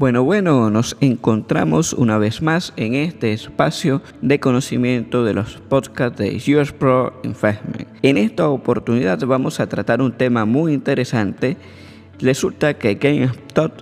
Bueno, bueno, nos encontramos una vez más en este espacio de conocimiento de los podcasts de US Pro Investment. En esta oportunidad vamos a tratar un tema muy interesante. Resulta que GameStop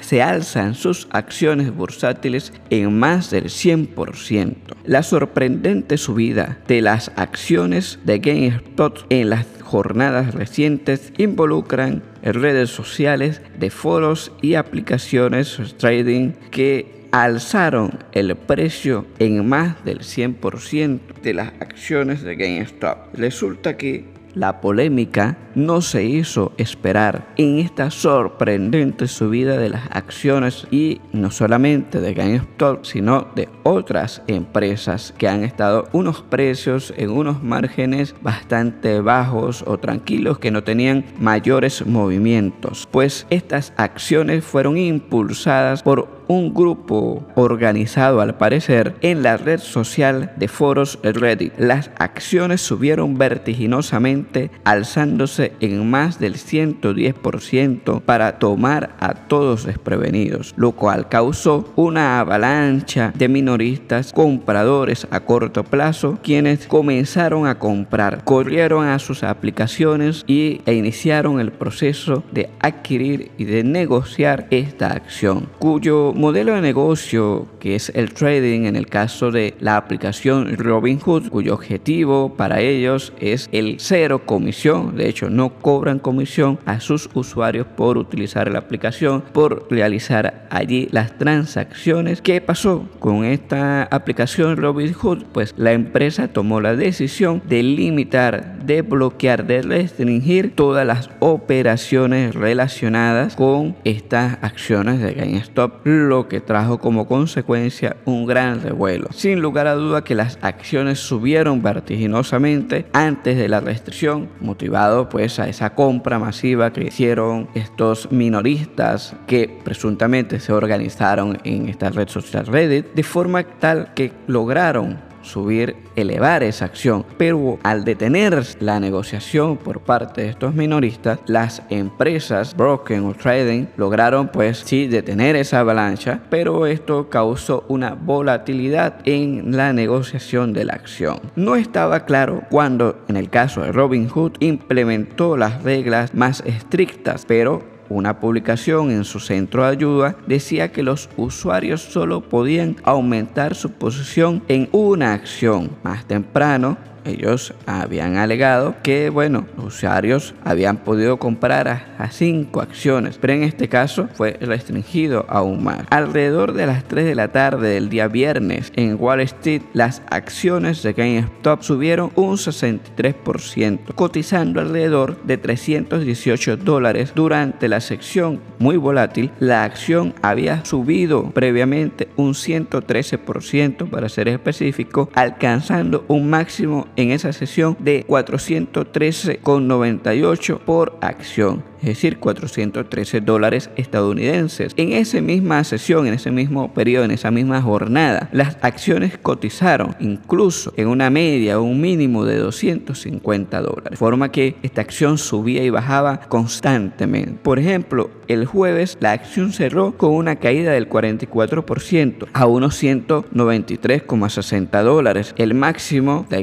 se alzan sus acciones bursátiles en más del 100%. La sorprendente subida de las acciones de GameStop en las jornadas recientes involucran redes sociales, de foros y aplicaciones trading que alzaron el precio en más del 100% de las acciones de GameStop. Resulta que la polémica no se hizo esperar en esta sorprendente subida de las acciones y no solamente de GameStop, sino de otras empresas que han estado unos precios en unos márgenes bastante bajos o tranquilos que no tenían mayores movimientos. Pues estas acciones fueron impulsadas por un grupo organizado al parecer en la red social de foros Reddit. Las acciones subieron vertiginosamente alzándose en más del 110% para tomar a todos desprevenidos, lo cual causó una avalancha de minoristas compradores a corto plazo quienes comenzaron a comprar, corrieron a sus aplicaciones y, e iniciaron el proceso de adquirir y de negociar esta acción, cuyo modelo de negocio, que es el trading en el caso de la aplicación Robinhood, cuyo objetivo para ellos es el cero comisión, de hecho no cobran comisión a sus usuarios por utilizar la aplicación, por realizar allí las transacciones. ¿Qué pasó con esta aplicación Robinhood? Pues la empresa tomó la decisión de limitar, de bloquear, de restringir todas las operaciones relacionadas con estas acciones de GameStop, lo que trajo como consecuencia un gran revuelo. Sin lugar a duda que las acciones subieron vertiginosamente antes de la restricción, motivado pues a esa compra masiva que hicieron estos minoristas que presuntamente se organizaron en esta red social Reddit, de forma tal que lograron subir, elevar esa acción. Pero al detener la negociación por parte de estos minoristas, las empresas Broken o Trading lograron pues sí detener esa avalancha, pero esto causó una volatilidad en la negociación de la acción. No estaba claro cuando en el caso de Robinhood implementó las reglas más estrictas, pero una publicación en su centro de ayuda decía que los usuarios solo podían aumentar su posición en una acción. Más temprano, ellos habían alegado que, bueno, los usuarios habían podido comprar a, cinco acciones, pero en este caso fue restringido aún más. Alrededor de las 3 de la tarde del día viernes en Wall Street, las acciones de GameStop subieron un 63%, cotizando alrededor de 318 dólares durante la sección muy volátil. La acción había subido previamente un 113% para ser específico, alcanzando un máximo en esa sesión de 413,98 por acción es decir, 413 dólares estadounidenses. En esa misma sesión, en ese mismo periodo, en esa misma jornada, las acciones cotizaron incluso en una media o un mínimo de 250 dólares, de forma que esta acción subía y bajaba constantemente. Por ejemplo, el jueves la acción cerró con una caída del 44% a unos 193,60 dólares. El máximo de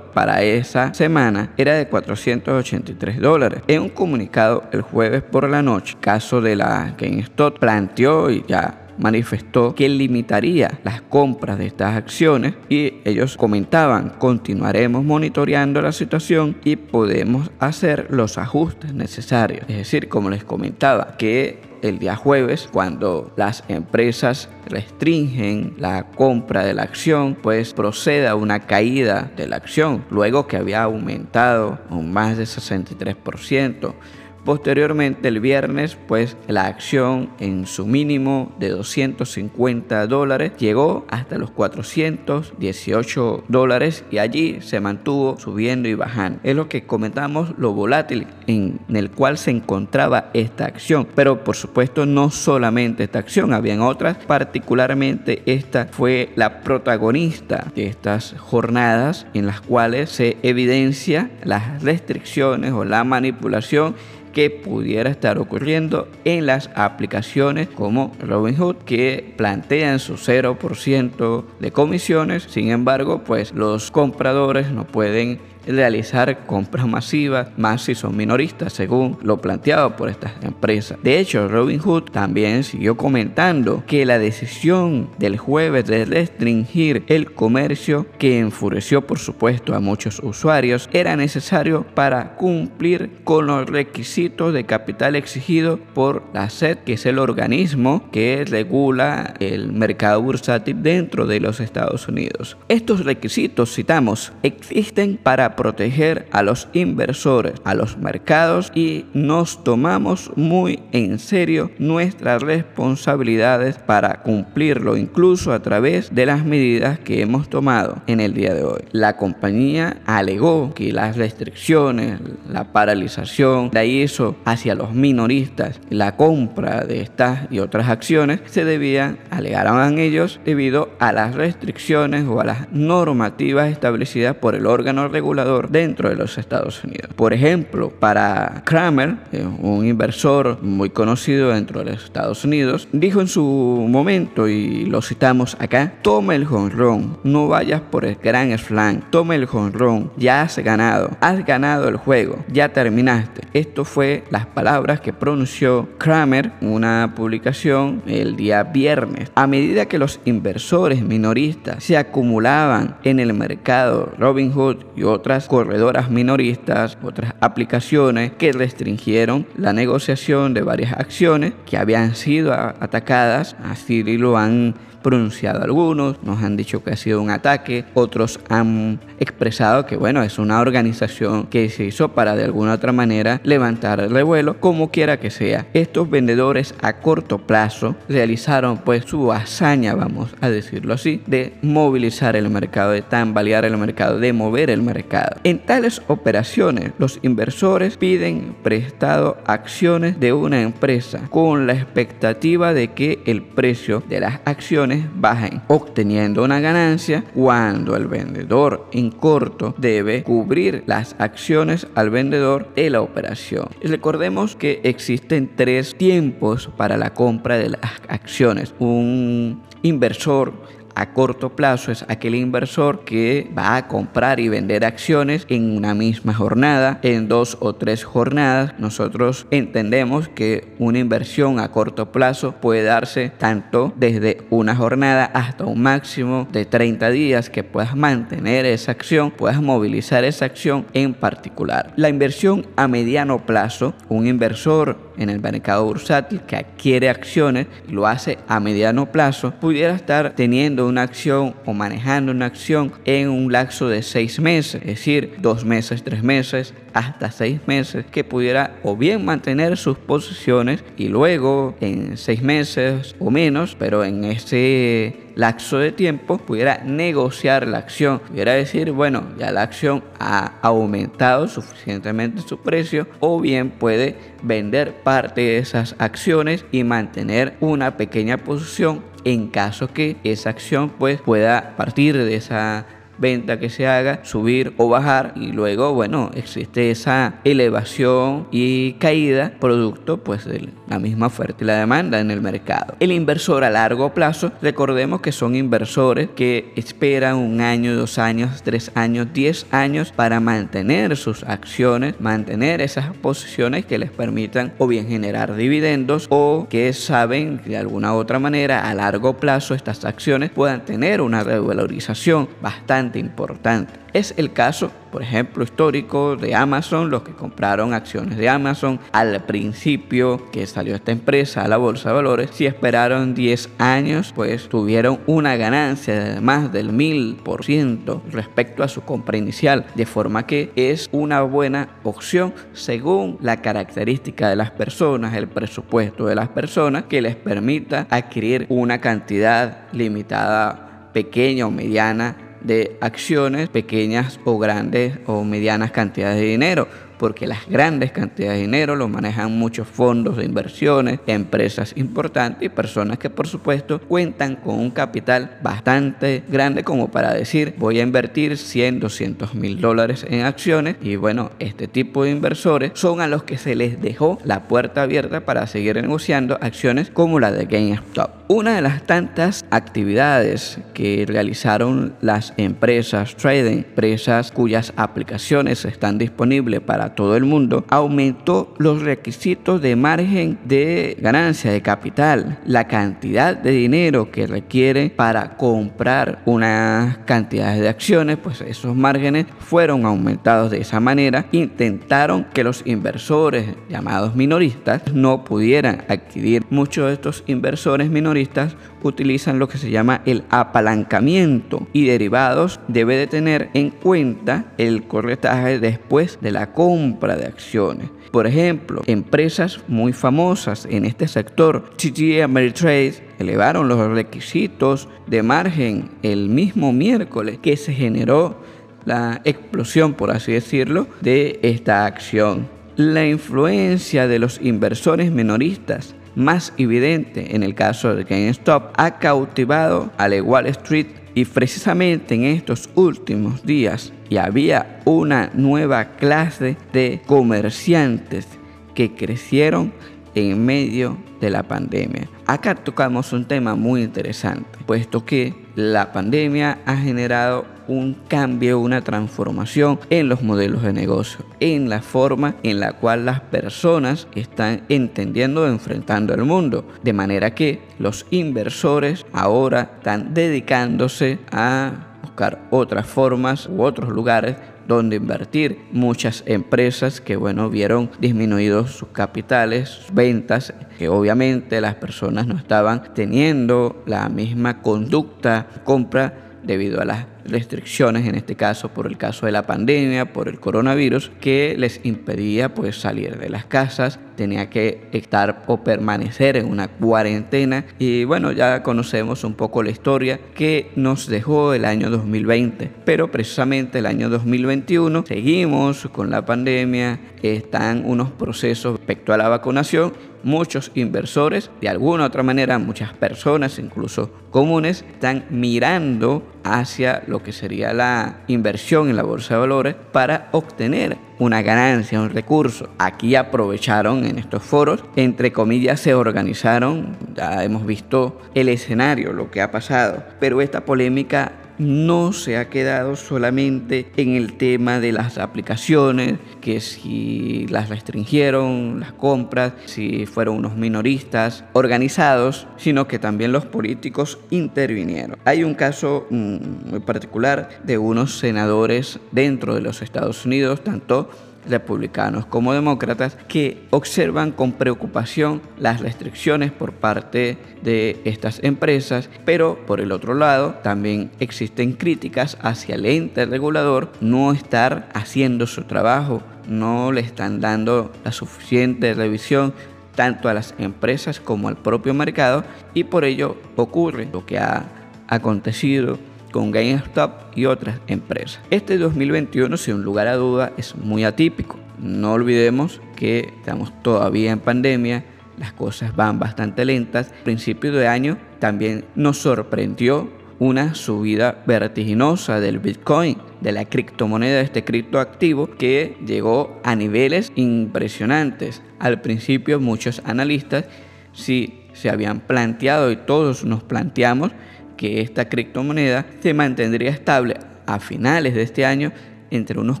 Para esa semana era de 483 dólares. En un comunicado el jueves por la noche, caso de la GameStop planteó y ya manifestó que limitaría las compras de estas acciones y ellos comentaban continuaremos monitoreando la situación y podemos hacer los ajustes necesarios. Es decir, como les comentaba, que el día jueves, cuando las empresas restringen la compra de la acción, pues procede a una caída de la acción, luego que había aumentado un más de 63%. Posteriormente, el viernes, pues la acción en su mínimo de 250 dólares llegó hasta los 418 dólares y allí se mantuvo subiendo y bajando. Es lo que comentamos, lo volátil en el cual se encontraba esta acción. Pero por supuesto, no solamente esta acción, habían otras, particularmente esta fue la protagonista de estas jornadas en las cuales se evidencia las restricciones o la manipulación que pudiera estar ocurriendo en las aplicaciones como Robinhood que plantean su 0% de comisiones. Sin embargo, pues los compradores no pueden realizar compras masivas, más si son minoristas, según lo planteado por estas empresas. De hecho, Robinhood también siguió comentando que la decisión del jueves de restringir el comercio, que enfureció por supuesto a muchos usuarios, era necesario para cumplir con los requisitos de capital exigido por la SED, que es el organismo que regula el mercado bursátil dentro de los Estados Unidos. Estos requisitos, citamos, existen para proteger a los inversores, a los mercados y nos tomamos muy en serio nuestras responsabilidades para cumplirlo, incluso a través de las medidas que hemos tomado en el día de hoy. La compañía alegó que las restricciones, la paralización la hizo hacia los minoristas, la compra de estas y otras acciones se debían, alegaron ellos, debido a las restricciones o a las normativas establecidas por el órgano regulador dentro de los Estados Unidos. Por ejemplo, para Kramer, eh, un inversor muy conocido dentro de los Estados Unidos, dijo en su momento, y lo citamos acá, toma el jonrón, no vayas por el gran slam, toma el jonrón, ya has ganado, has ganado el juego, ya terminaste. Esto fue las palabras que pronunció Kramer en una publicación el día viernes. A medida que los inversores minoristas se acumulaban en el mercado Robinhood y otras corredoras minoristas, otras aplicaciones que restringieron la negociación de varias acciones que habían sido atacadas, así lo han pronunciado algunos, nos han dicho que ha sido un ataque, otros han expresado que bueno, es una organización que se hizo para de alguna otra manera levantar el revuelo, como quiera que sea. Estos vendedores a corto plazo realizaron pues su hazaña, vamos a decirlo así, de movilizar el mercado, de tambalear el mercado, de mover el mercado. En tales operaciones, los inversores piden prestado acciones de una empresa con la expectativa de que el precio de las acciones bajen, obteniendo una ganancia cuando el vendedor en corto debe cubrir las acciones al vendedor de la operación. Recordemos que existen tres tiempos para la compra de las acciones. Un inversor a corto plazo es aquel inversor que va a comprar y vender acciones en una misma jornada, en dos o tres jornadas. Nosotros entendemos que una inversión a corto plazo puede darse tanto desde una jornada hasta un máximo de 30 días que puedas mantener esa acción, puedas movilizar esa acción en particular. La inversión a mediano plazo, un inversor en el mercado bursátil que adquiere acciones y lo hace a mediano plazo, pudiera estar teniendo una acción o manejando una acción en un lapso de seis meses, es decir, dos meses, tres meses, hasta seis meses, que pudiera o bien mantener sus posiciones y luego en seis meses o menos, pero en ese lapso de tiempo pudiera negociar la acción, pudiera decir, bueno, ya la acción ha aumentado suficientemente su precio o bien puede vender parte de esas acciones y mantener una pequeña posición en caso que esa acción pues pueda partir de esa venta que se haga, subir o bajar y luego, bueno, existe esa elevación y caída producto pues de la misma oferta y la demanda en el mercado. El inversor a largo plazo, recordemos que son inversores que esperan un año, dos años, tres años, diez años para mantener sus acciones, mantener esas posiciones que les permitan o bien generar dividendos o que saben que de alguna otra manera a largo plazo estas acciones puedan tener una revalorización bastante importante. Es el caso, por ejemplo, histórico de Amazon, los que compraron acciones de Amazon al principio que salió esta empresa a la bolsa de valores, si esperaron 10 años, pues tuvieron una ganancia de más del 1000% respecto a su compra inicial, de forma que es una buena opción según la característica de las personas, el presupuesto de las personas que les permita adquirir una cantidad limitada pequeña o mediana de acciones, pequeñas o grandes o medianas cantidades de dinero porque las grandes cantidades de dinero lo manejan muchos fondos de inversiones, empresas importantes y personas que por supuesto cuentan con un capital bastante grande como para decir voy a invertir 100, 200 mil dólares en acciones y bueno, este tipo de inversores son a los que se les dejó la puerta abierta para seguir negociando acciones como la de GameStop. Una de las tantas actividades que realizaron las empresas trading, empresas cuyas aplicaciones están disponibles para todo el mundo, aumentó los requisitos de margen de ganancia de capital, la cantidad de dinero que requiere para comprar unas cantidades de acciones, pues esos márgenes fueron aumentados de esa manera. Intentaron que los inversores llamados minoristas no pudieran adquirir. Muchos de estos inversores minoristas utilizan lo que se llama el apalancamiento y derivados debe de tener en cuenta el corretaje después de la compra de acciones. Por ejemplo, empresas muy famosas en este sector, TG Ameritrade, elevaron los requisitos de margen el mismo miércoles que se generó la explosión, por así decirlo, de esta acción. La influencia de los inversores menoristas más evidente en el caso de GameStop ha cautivado a la Wall Street y precisamente en estos últimos días había una nueva clase de comerciantes que crecieron en medio de la pandemia. Acá tocamos un tema muy interesante, puesto que la pandemia ha generado un cambio, una transformación en los modelos de negocio, en la forma en la cual las personas están entendiendo, enfrentando el mundo. De manera que los inversores ahora están dedicándose a buscar otras formas u otros lugares donde invertir. Muchas empresas que, bueno, vieron disminuidos sus capitales, sus ventas, que obviamente las personas no estaban teniendo la misma conducta compra debido a las restricciones, en este caso por el caso de la pandemia, por el coronavirus, que les impedía pues salir de las casas, tenía que estar o permanecer en una cuarentena. Y bueno, ya conocemos un poco la historia que nos dejó el año 2020, pero precisamente el año 2021 seguimos con la pandemia, están unos procesos respecto a la vacunación. Muchos inversores, de alguna u otra manera muchas personas, incluso comunes, están mirando hacia lo que sería la inversión en la bolsa de valores para obtener una ganancia, un recurso. Aquí aprovecharon en estos foros, entre comillas, se organizaron, ya hemos visto el escenario, lo que ha pasado, pero esta polémica no se ha quedado solamente en el tema de las aplicaciones, que si las restringieron, las compras, si fueron unos minoristas organizados, sino que también los políticos intervinieron. Hay un caso mm, muy particular de unos senadores dentro de los Estados Unidos, tanto republicanos como demócratas que observan con preocupación las restricciones por parte de estas empresas, pero por el otro lado también existen críticas hacia el ente regulador no estar haciendo su trabajo, no le están dando la suficiente revisión tanto a las empresas como al propio mercado y por ello ocurre lo que ha acontecido con GameStop y otras empresas. Este 2021, sin lugar a duda, es muy atípico. No olvidemos que estamos todavía en pandemia, las cosas van bastante lentas. A principios de año también nos sorprendió una subida vertiginosa del Bitcoin, de la criptomoneda, de este criptoactivo, que llegó a niveles impresionantes. Al principio muchos analistas sí se habían planteado y todos nos planteamos que esta criptomoneda se mantendría estable a finales de este año entre unos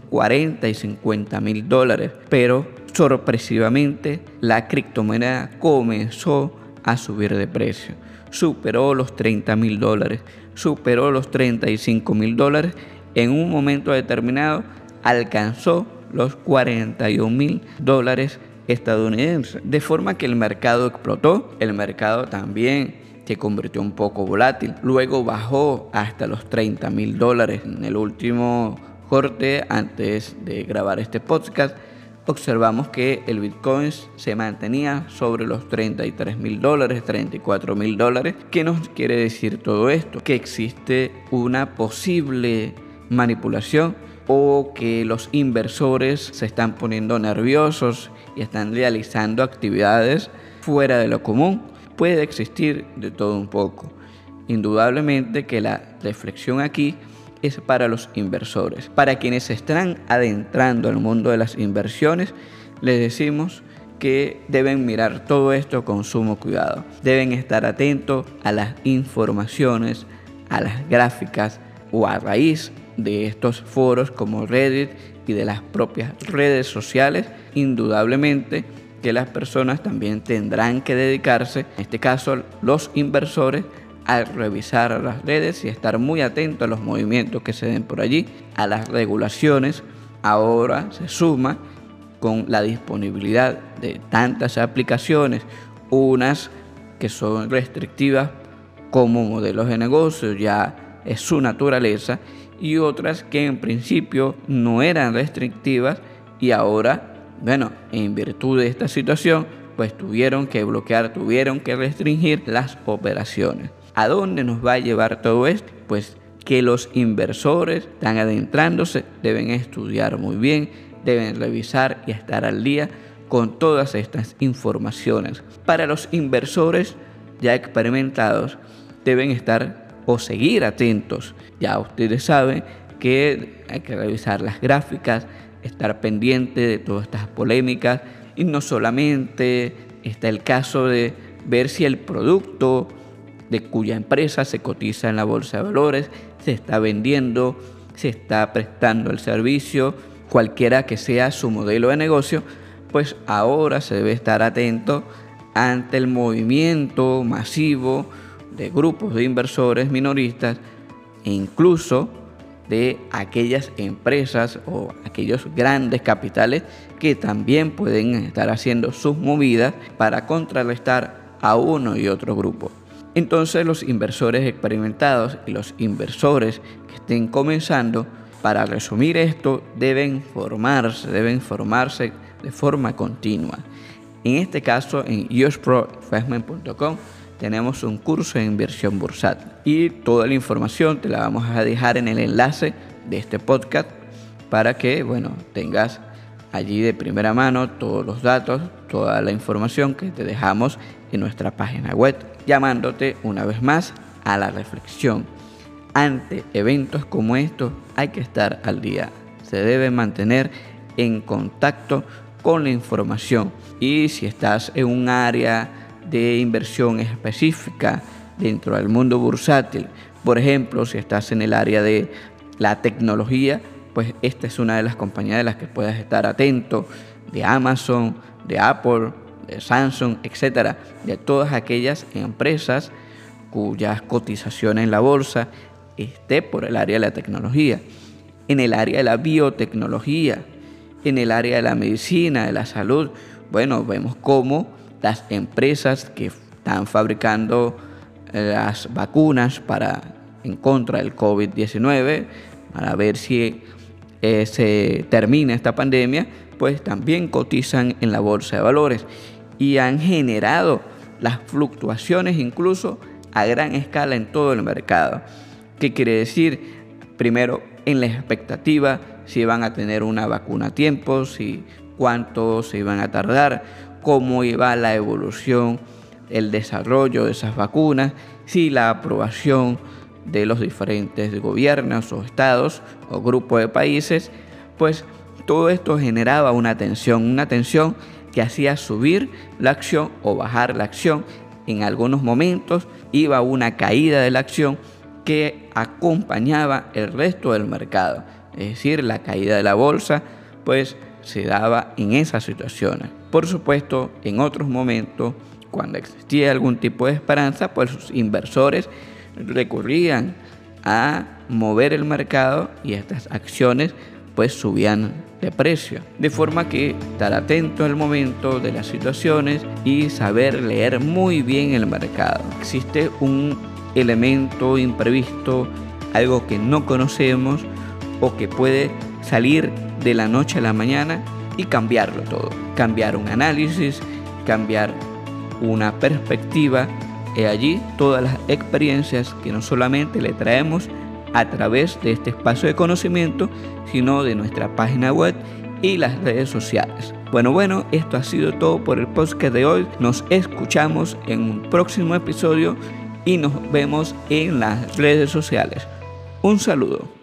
40 y 50 mil dólares, pero sorpresivamente la criptomoneda comenzó a subir de precio. Superó los 30 mil dólares, superó los 35 mil dólares en un momento determinado alcanzó los 41 mil dólares estadounidenses. De forma que el mercado explotó, el mercado también se convirtió un poco volátil. Luego bajó hasta los 30 mil dólares en el último corte antes de grabar este podcast. Observamos que el Bitcoin se mantenía sobre los 33 mil dólares, 34 mil dólares. ¿Qué nos quiere decir todo esto? Que existe una posible manipulación o que los inversores se están poniendo nerviosos y están realizando actividades fuera de lo común. Puede existir de todo un poco. Indudablemente que la reflexión aquí es para los inversores. Para quienes se están adentrando al mundo de las inversiones, les decimos que deben mirar todo esto con sumo cuidado. Deben estar atentos a las informaciones, a las gráficas o a raíz de estos foros como Reddit y de las propias redes sociales, indudablemente que las personas también tendrán que dedicarse, en este caso los inversores, a revisar las redes y estar muy atentos a los movimientos que se den por allí, a las regulaciones. Ahora se suma con la disponibilidad de tantas aplicaciones, unas que son restrictivas como modelos de negocio, ya es su naturaleza, y otras que en principio no eran restrictivas y ahora, bueno, en virtud de esta situación, pues tuvieron que bloquear, tuvieron que restringir las operaciones. ¿A dónde nos va a llevar todo esto? Pues que los inversores están adentrándose, deben estudiar muy bien, deben revisar y estar al día con todas estas informaciones. Para los inversores ya experimentados, deben estar o seguir atentos. Ya ustedes saben que hay que revisar las gráficas, estar pendiente de todas estas polémicas. Y no solamente está el caso de ver si el producto de cuya empresa se cotiza en la bolsa de valores se está vendiendo, se está prestando el servicio, cualquiera que sea su modelo de negocio, pues ahora se debe estar atento ante el movimiento masivo de grupos de inversores minoristas e incluso de aquellas empresas o aquellos grandes capitales que también pueden estar haciendo sus movidas para contrarrestar a uno y otro grupo. Entonces los inversores experimentados y los inversores que estén comenzando, para resumir esto, deben formarse, deben formarse de forma continua. En este caso en usproinvestment.com tenemos un curso de inversión bursátil y toda la información te la vamos a dejar en el enlace de este podcast para que, bueno, tengas allí de primera mano todos los datos, toda la información que te dejamos en nuestra página web, llamándote una vez más a la reflexión. Ante eventos como estos hay que estar al día. Se debe mantener en contacto con la información y si estás en un área de inversión específica dentro del mundo bursátil. Por ejemplo, si estás en el área de la tecnología, pues esta es una de las compañías de las que puedes estar atento, de Amazon, de Apple, de Samsung, etcétera, de todas aquellas empresas cuyas cotizaciones en la bolsa esté por el área de la tecnología, en el área de la biotecnología, en el área de la medicina, de la salud. Bueno, vemos cómo las empresas que están fabricando eh, las vacunas para en contra del COVID-19 para ver si eh, se termina esta pandemia, pues también cotizan en la bolsa de valores y han generado las fluctuaciones incluso a gran escala en todo el mercado. ¿Qué quiere decir? Primero, en la expectativa, si van a tener una vacuna a tiempo, si cuánto se iban a tardar, cómo iba la evolución, el desarrollo de esas vacunas, si la aprobación de los diferentes gobiernos o estados o grupos de países, pues todo esto generaba una tensión, una tensión que hacía subir la acción o bajar la acción. En algunos momentos iba una caída de la acción que acompañaba el resto del mercado. Es decir, la caída de la bolsa, pues se daba en esas situaciones. Por supuesto, en otros momentos, cuando existía algún tipo de esperanza, pues los inversores recurrían a mover el mercado y estas acciones pues subían de precio. De forma que estar atento al momento de las situaciones y saber leer muy bien el mercado. Existe un elemento imprevisto, algo que no conocemos o que puede salir de la noche a la mañana y cambiarlo todo. Cambiar un análisis, cambiar una perspectiva. Y allí todas las experiencias que no solamente le traemos a través de este espacio de conocimiento, sino de nuestra página web y las redes sociales. Bueno, bueno, esto ha sido todo por el podcast de hoy. Nos escuchamos en un próximo episodio y nos vemos en las redes sociales. Un saludo.